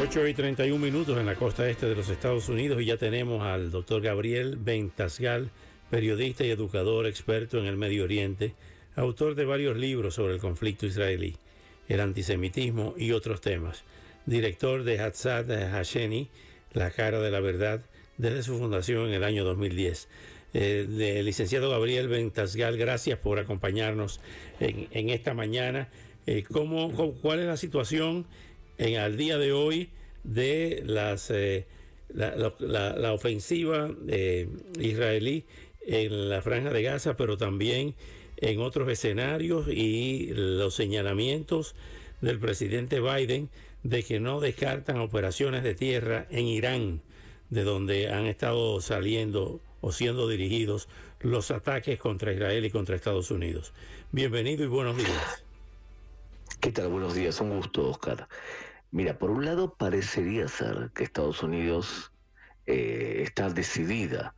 8 y 31 minutos en la costa este de los Estados Unidos y ya tenemos al doctor Gabriel Ventasgal, periodista y educador experto en el Medio Oriente, autor de varios libros sobre el conflicto israelí, el antisemitismo y otros temas, director de Hatzad Hasheni, La cara de la verdad, desde su fundación en el año 2010. Eh, licenciado Gabriel Ventasgal, gracias por acompañarnos en, esta mañana. Eh, ¿cómo, cuál es la situación en al día de hoy de las eh, la, ofensiva eh, israelí en la franja de Gaza, pero también en otros escenarios y los señalamientos del presidente Biden de que no descartan operaciones de tierra en Irán, de donde han estado saliendo o siendo dirigidos los ataques contra Israel y contra Estados Unidos. Bienvenido y buenos días. ¿Qué tal? Buenos días, un gusto, Oscar. Mira, por un lado parecería ser que Estados Unidos eh, está decidida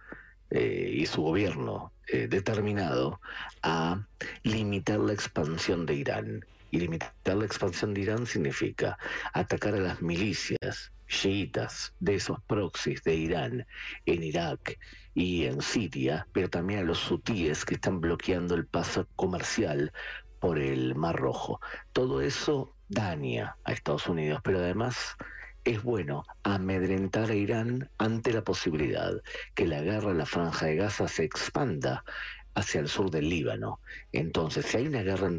eh, y su gobierno eh, determinado a limitar la expansión de Irán. Y limitar la expansión de Irán significa atacar a las milicias chiitas de esos proxies de Irán en Irak y en Siria, pero también a los hutíes que están bloqueando el paso comercial por el Mar Rojo. Todo eso daña a Estados Unidos, pero además es bueno amedrentar a Irán ante la posibilidad que la guerra en la franja de Gaza se expanda hacia el sur del Líbano. Entonces, si hay una guerra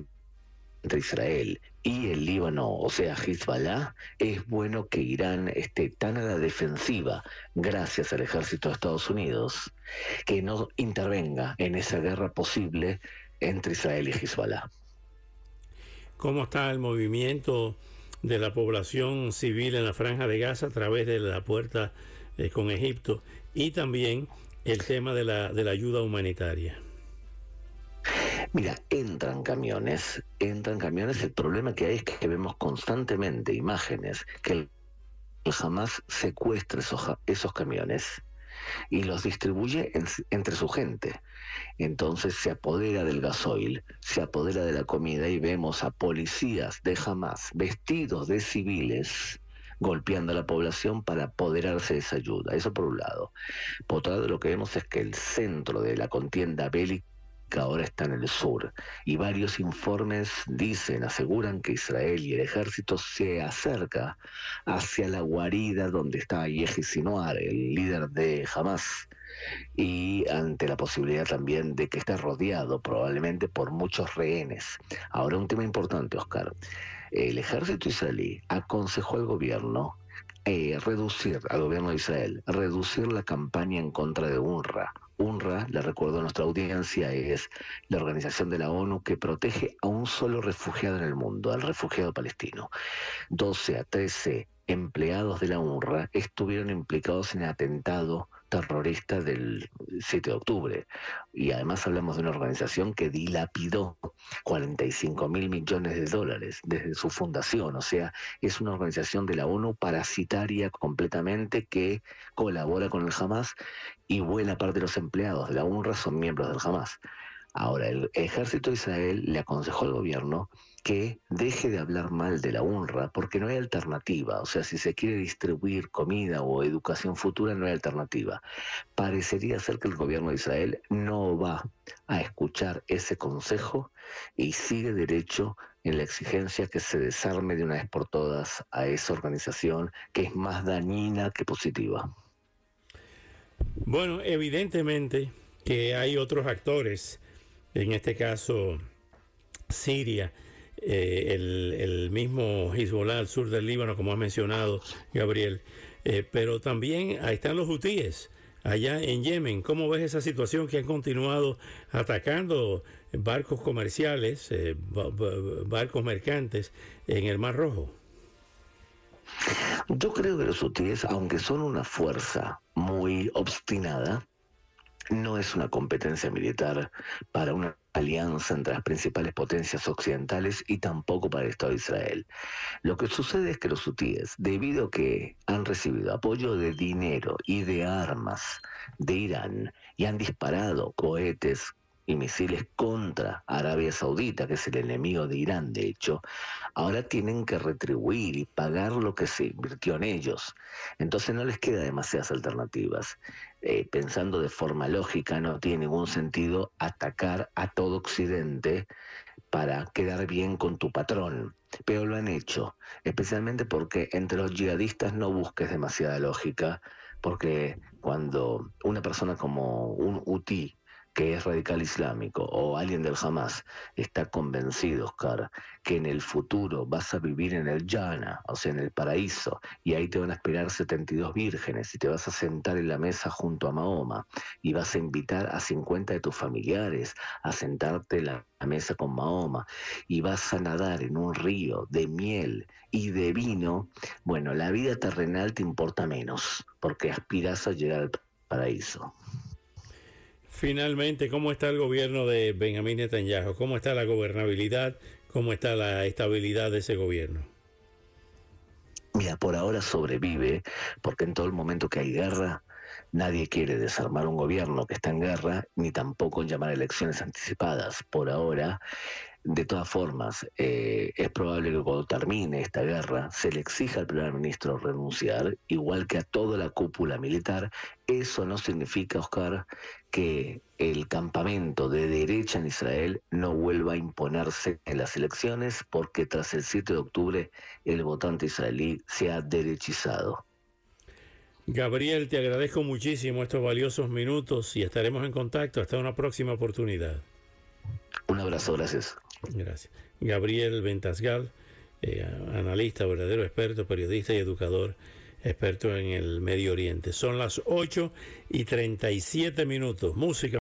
entre Israel y el Líbano, o sea, Hezbollah, es bueno que Irán esté tan a la defensiva, gracias al ejército de Estados Unidos, que no intervenga en esa guerra posible entre Israel y Hezbollah cómo está el movimiento de la población civil en la franja de Gaza a través de la puerta eh, con Egipto y también el tema de la, de la ayuda humanitaria. Mira, entran camiones, entran camiones. El problema que hay es que vemos constantemente imágenes que el Hamas secuestra esos, esos camiones y los distribuye entre su gente. Entonces se apodera del gasoil, se apodera de la comida y vemos a policías de Hamas vestidos de civiles golpeando a la población para apoderarse de esa ayuda. Eso por un lado. Por otro lado, lo que vemos es que el centro de la contienda bélica que ahora está en el sur. Y varios informes dicen, aseguran que Israel y el ejército se acerca hacia la guarida donde está Yehi el líder de Hamas. Y ante la posibilidad también de que esté rodeado probablemente por muchos rehenes. Ahora un tema importante, Oscar. El ejército israelí aconsejó al gobierno eh, reducir, al gobierno de Israel, reducir la campaña en contra de UNRWA UNRWA, le recuerdo a nuestra audiencia, es la organización de la ONU que protege a un solo refugiado en el mundo, al refugiado palestino. 12 a 13 empleados de la UNRWA estuvieron implicados en el atentado terrorista del 7 de octubre. Y además hablamos de una organización que dilapidó 45 mil millones de dólares desde su fundación. O sea, es una organización de la ONU parasitaria completamente que colabora con el Hamas y buena parte de los empleados de la UNRWA son miembros del Hamas. Ahora, el ejército de Israel le aconsejó al gobierno que deje de hablar mal de la UNRWA porque no hay alternativa. O sea, si se quiere distribuir comida o educación futura, no hay alternativa. Parecería ser que el gobierno de Israel no va a escuchar ese consejo y sigue derecho en la exigencia que se desarme de una vez por todas a esa organización que es más dañina que positiva. Bueno, evidentemente que hay otros actores, en este caso Siria, eh, el, mismo Hezbollah al sur del Líbano, como ha mencionado Gabriel, eh, pero también ahí están los hutíes allá en Yemen. ¿Cómo ves esa situación que han continuado atacando barcos comerciales, eh, barcos mercantes en el Mar Rojo? Yo creo que los hutíes, aunque son una fuerza muy obstinada, no es una competencia militar para una alianza entre las principales potencias occidentales y tampoco para el Estado de Israel. Lo que sucede es que los hutíes, debido a que han recibido apoyo de dinero y de armas de Irán y han disparado cohetes y misiles contra Arabia Saudita, que es el enemigo de Irán, de hecho, ahora tienen que retribuir y pagar lo que se invirtió en ellos. Entonces no les queda demasiadas alternativas. Eh, pensando de forma lógica, no tiene ningún sentido atacar a todo Occidente para quedar bien con tu patrón. Pero lo han hecho, especialmente porque entre los yihadistas no busques demasiada lógica, porque cuando una persona como un UTI que es radical islámico o alguien del Hamas está convencido, Oscar, que en el futuro vas a vivir en el Jana, o sea, en el paraíso, y ahí te van a esperar 72 vírgenes y te vas a sentar en la mesa junto a Mahoma y vas a invitar a 50 de tus familiares a sentarte en la mesa con Mahoma y vas a nadar en un río de miel y de vino, bueno, la vida terrenal te importa menos porque aspiras a llegar al paraíso. Finalmente, ¿cómo está el gobierno de Benjamín Netanyahu? ¿Cómo está la gobernabilidad? ¿Cómo está la estabilidad de ese gobierno? Mira, por ahora sobrevive, porque en todo el momento que hay guerra, nadie quiere desarmar un gobierno que está en guerra, ni tampoco llamar elecciones anticipadas. Por ahora, de todas formas, eh, es probable que cuando termine esta guerra se le exija al primer ministro renunciar, igual que a toda la cúpula militar. Eso no significa, Oscar, que el campamento de derecha en Israel no vuelva a imponerse en las elecciones, porque tras el 7 de octubre el votante israelí se ha derechizado. Gabriel, te agradezco muchísimo estos valiosos minutos y estaremos en contacto. Hasta una próxima oportunidad. Un abrazo, gracias. Gracias. Gabriel Ventasgal, eh, analista, verdadero experto, periodista y educador, experto en el Medio Oriente. Son las 8 y 37 minutos. Música.